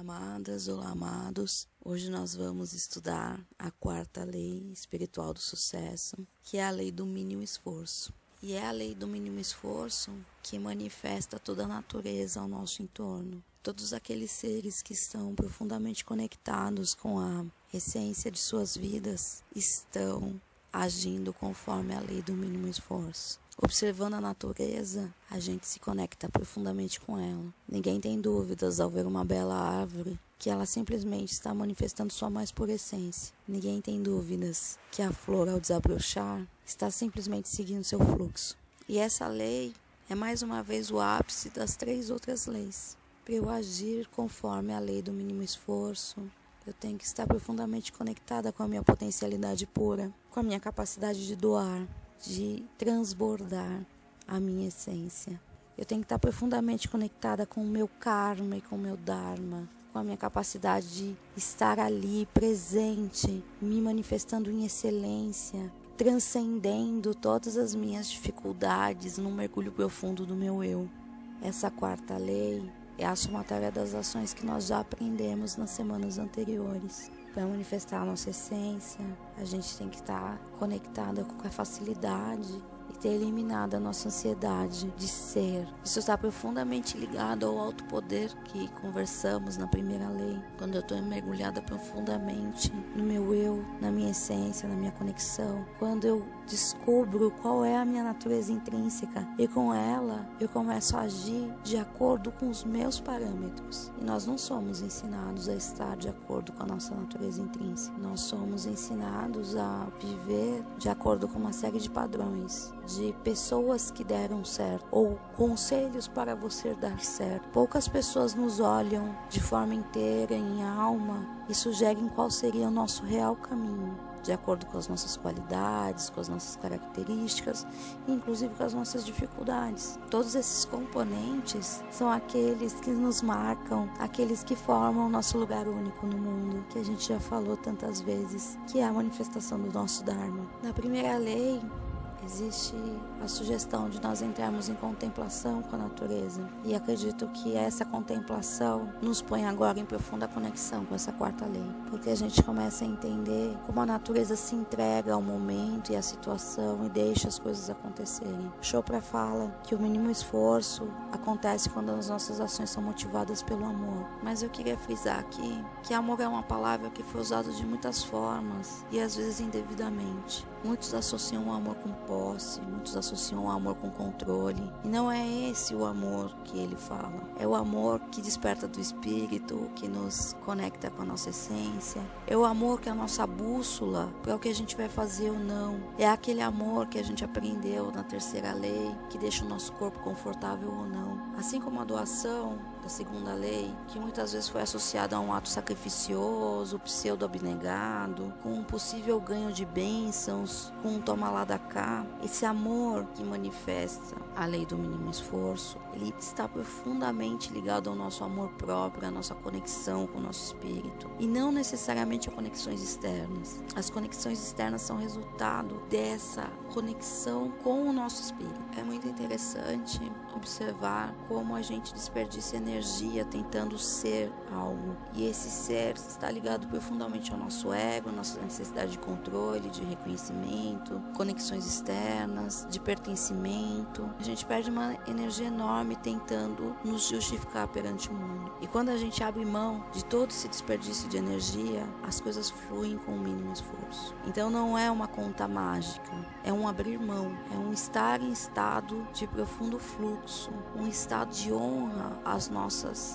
amadas, olá amados. Hoje nós vamos estudar a quarta lei espiritual do sucesso, que é a lei do mínimo esforço. E é a lei do mínimo esforço que manifesta toda a natureza ao nosso entorno. Todos aqueles seres que estão profundamente conectados com a essência de suas vidas estão agindo conforme a lei do mínimo esforço. Observando a natureza, a gente se conecta profundamente com ela. Ninguém tem dúvidas ao ver uma bela árvore que ela simplesmente está manifestando sua mais pura essência. Ninguém tem dúvidas que a flor, ao desabrochar, está simplesmente seguindo seu fluxo. E essa lei é mais uma vez o ápice das três outras leis. Para eu agir conforme a lei do mínimo esforço, eu tenho que estar profundamente conectada com a minha potencialidade pura, com a minha capacidade de doar, de transbordar a minha essência. Eu tenho que estar profundamente conectada com o meu karma e com o meu dharma, com a minha capacidade de estar ali presente, me manifestando em excelência, transcendendo todas as minhas dificuldades num mergulho profundo do meu eu. Essa quarta lei é a somatória das ações que nós já aprendemos nas semanas anteriores. Para manifestar a nossa essência, a gente tem que estar conectada com a facilidade e ter eliminado a nossa ansiedade de ser. Isso está profundamente ligado ao alto poder que conversamos na primeira lei. Quando eu estou mergulhada profundamente no meu eu, na minha essência, na minha conexão, quando eu descubro qual é a minha natureza intrínseca e com ela eu começo a agir de acordo com os meus parâmetros. E nós não somos ensinados a estar de acordo com a nossa natureza intrínseca. Nós somos ensinados a viver de acordo com uma série de padrões, de pessoas que deram certo ou conselhos para você dar certo. Poucas pessoas nos olham de forma inteira, em alma, e sugerem qual seria o nosso real caminho de acordo com as nossas qualidades, com as nossas características, inclusive com as nossas dificuldades. Todos esses componentes são aqueles que nos marcam, aqueles que formam o nosso lugar único no mundo, que a gente já falou tantas vezes, que é a manifestação do nosso Dharma. Na primeira lei, existe a sugestão de nós entrarmos em contemplação com a natureza. E acredito que essa contemplação nos põe agora em profunda conexão com essa quarta lei, porque a gente começa a entender como a natureza se entrega ao momento e à situação e deixa as coisas acontecerem. Chopra fala que o mínimo esforço acontece quando as nossas ações são motivadas pelo amor. Mas eu queria frisar aqui que amor é uma palavra que foi usada de muitas formas e às vezes indevidamente. Muitos associam o amor com posse, muitos associam o amor com controle. E não é esse o amor que ele fala. É o amor que desperta do espírito, que nos conecta com a nossa essência. É o amor que é a nossa bússola para o que a gente vai fazer ou não. É aquele amor que a gente aprendeu na terceira lei, que deixa o nosso corpo confortável ou não. Assim como a doação da segunda lei, que muitas vezes foi associada a um ato sacrificioso, pseudo-abnegado, com um possível ganho de bênçãos, com um toma lá da cá. Esse amor que manifesta a lei do mínimo esforço, ele está profundamente ligado ao nosso amor próprio, à nossa conexão com o nosso espírito, e não necessariamente a conexões externas. As conexões externas são resultado dessa conexão com o nosso espírito. É muito interessante observar como a gente desperdiça energia tentando ser algo. E esse ser está ligado profundamente ao nosso ego, nossa necessidade de controle, de reconhecimento, conexões externas, de pertencimento. A gente perde uma energia enorme tentando nos justificar perante o mundo. E quando a gente abre mão de todo esse desperdício de energia, as coisas fluem com o mínimo esforço. Então não é uma conta mágica, é um abrir mão, é um estar em estado de profundo fluxo, um estado de honra às nossas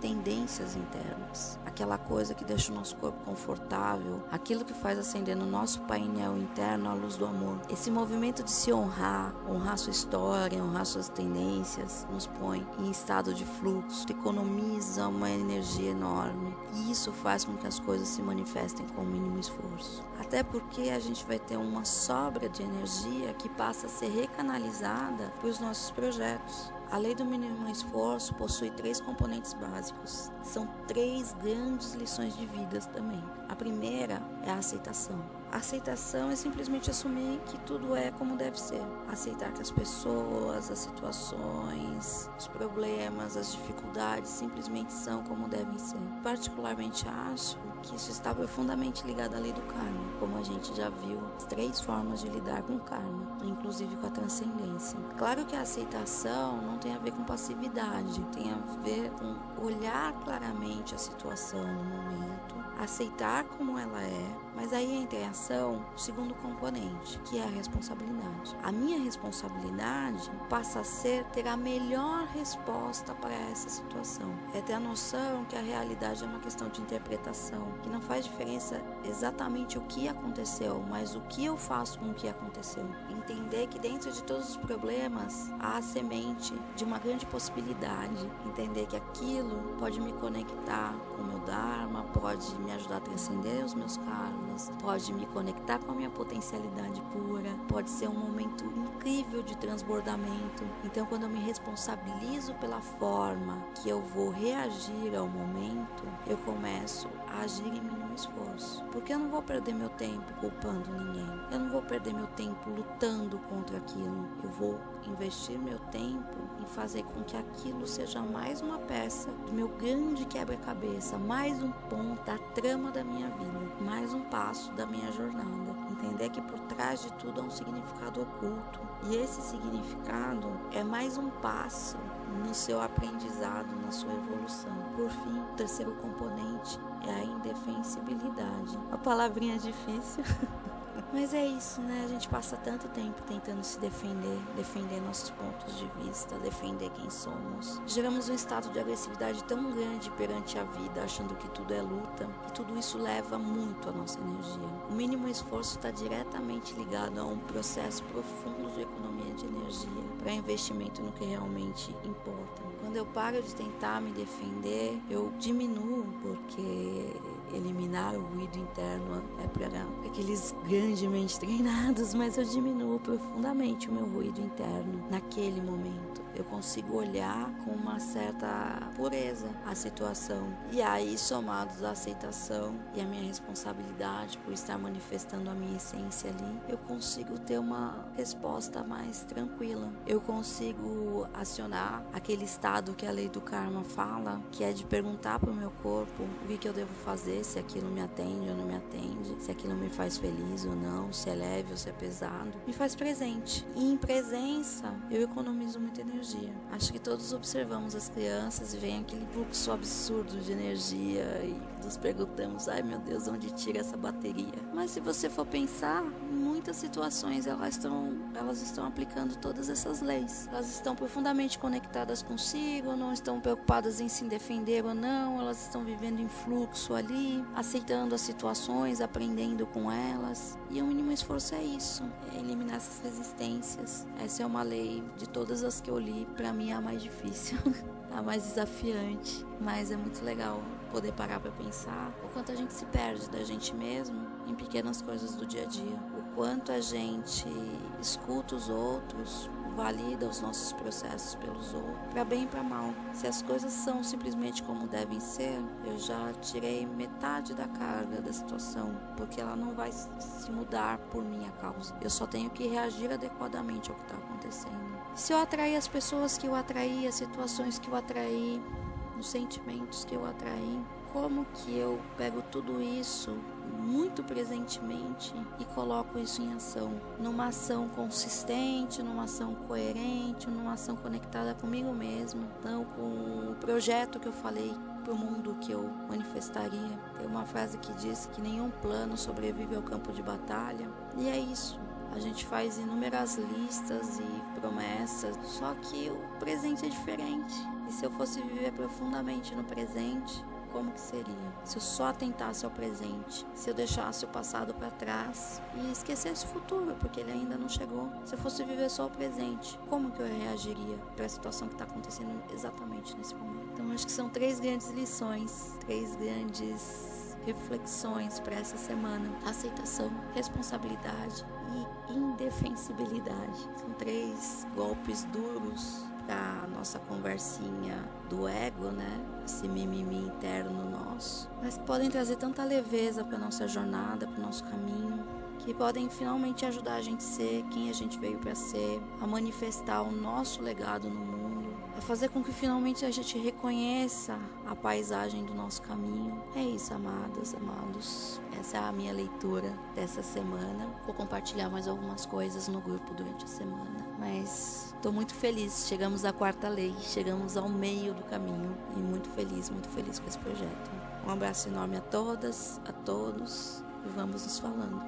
tendências internas, aquela coisa que deixa o nosso corpo confortável, aquilo que faz acender no nosso painel interno a luz do amor. Esse movimento de se honrar, honrar sua história, honrar suas tendências, nos põe em estado de fluxo, economiza uma energia enorme. E isso faz com que as coisas se manifestem com o mínimo esforço. Até porque a gente vai ter uma sobra de energia que passa a ser recanalizada para os nossos projetos. A lei do mínimo esforço possui três componentes básicos. São três grandes lições de vida também. A primeira é a aceitação. Aceitação é simplesmente assumir que tudo é como deve ser. Aceitar que as pessoas, as situações, os problemas, as dificuldades simplesmente são como devem ser. Particularmente acho que isso está profundamente ligado à lei do karma, como a gente já viu, três formas de lidar com o karma, inclusive com a transcendência. Claro que a aceitação não tem a ver com passividade, tem a ver com olhar claramente a situação no momento, aceitar como ela é, mas aí entra em ação o segundo componente, que é a responsabilidade. A minha responsabilidade passa a ser ter a melhor resposta para essa situação. É ter a noção que a realidade é uma questão de interpretação, que não faz diferença exatamente o que aconteceu, mas o que eu faço com o que aconteceu. Entender que dentro de todos os problemas há a semente de uma grande possibilidade. Entender que aquilo pode me conectar com o meu Dharma, pode me ajudar a transcender os meus karmas, pode me conectar com a minha potencialidade pura, pode ser um momento incrível de transbordamento. Então, quando eu me responsabilizo pela forma que eu vou reagir ao momento, eu começo agir em mínimo esforço. Porque eu não vou perder meu tempo culpando ninguém. Eu não vou perder meu tempo lutando contra aquilo. Eu vou investir meu tempo em fazer com que aquilo seja mais uma peça do meu grande quebra-cabeça, mais um ponto da trama da minha vida, mais um passo da minha jornada. Entender que por trás de tudo há um significado oculto. E esse significado é mais um passo no seu aprendizado, na sua evolução. Por fim, o terceiro componente é a indefensibilidade. Uma palavrinha difícil. Mas é isso, né? A gente passa tanto tempo tentando se defender, defender nossos pontos de vista, defender quem somos. Geramos um estado de agressividade tão grande perante a vida, achando que tudo é luta, e tudo isso leva muito a nossa energia. O mínimo esforço está diretamente ligado a um processo profundo de economia de energia para investimento no que realmente importa. Quando eu paro de tentar me defender, eu diminuo, porque eliminar o ruído interno é para aqueles grandemente treinados, mas eu diminuo profundamente o meu ruído interno naquele momento. Eu consigo olhar com uma certa pureza a situação. E aí, somados à aceitação e a minha responsabilidade por estar manifestando a minha essência ali, eu consigo ter uma resposta mais tranquila. Eu consigo acionar aquele estado que a lei do karma fala, que é de perguntar para o meu corpo o que, que eu devo fazer, se aquilo me atende ou não me atende, se aquilo me faz feliz ou não, se é leve ou se é pesado. Me faz presente. E em presença, eu economizo muita energia. Acho que todos observamos as crianças e vem aquele fluxo absurdo de energia e nos perguntamos: ai meu Deus, onde tira essa bateria? Mas se você for pensar, em muitas situações elas estão, elas estão aplicando todas essas leis. Elas estão profundamente conectadas consigo, não estão preocupadas em se defender ou não, elas estão vivendo em fluxo ali, aceitando as situações, aprendendo com elas. E o mínimo esforço é isso: é eliminar essas resistências. Essa é uma lei de todas as que eu li, para mim é a mais difícil, a mais desafiante, mas é muito legal poder parar para pensar o quanto a gente se perde da gente mesmo em pequenas coisas do dia a dia, o quanto a gente escuta os outros, valida os nossos processos pelos outros, para bem e para mal. Se as coisas são simplesmente como devem ser, eu já tirei metade da carga da situação, porque ela não vai se mudar por minha causa. Eu só tenho que reagir adequadamente ao que está acontecendo. Se eu atrair as pessoas que eu atraí, as situações que eu atraí, os sentimentos que eu atraí, como que eu pego tudo isso muito presentemente e coloco isso em ação, numa ação consistente, numa ação coerente, numa ação conectada comigo mesmo, então com o projeto que eu falei para o mundo que eu manifestaria. Tem uma frase que diz que nenhum plano sobrevive ao campo de batalha, e é isso. A gente faz inúmeras listas e promessas, só que o presente é diferente. E se eu fosse viver profundamente no presente, como que seria? Se eu só atentasse ao presente, se eu deixasse o passado para trás e esquecesse o futuro, porque ele ainda não chegou. Se eu fosse viver só o presente, como que eu reagiria para a situação que está acontecendo exatamente nesse momento? Então acho que são três grandes lições, três grandes reflexões para essa semana: aceitação, responsabilidade e indefensibilidade. São três golpes duros para nossa conversinha do ego, né? Esse mimimi interno nosso, mas podem trazer tanta leveza para nossa jornada, para o nosso caminho. que podem finalmente ajudar a gente a ser quem a gente veio para ser, a manifestar o nosso legado no mundo, a fazer com que finalmente a gente reconheça a paisagem do nosso caminho. É isso, amadas, amados. Essa é a minha leitura dessa semana. Vou compartilhar mais algumas coisas no grupo durante a semana, mas estou muito feliz. Chegamos à quarta lei, chegamos ao meio do caminho e muito feliz, muito feliz com esse projeto. Um abraço enorme a todas, a todos e vamos nos falando.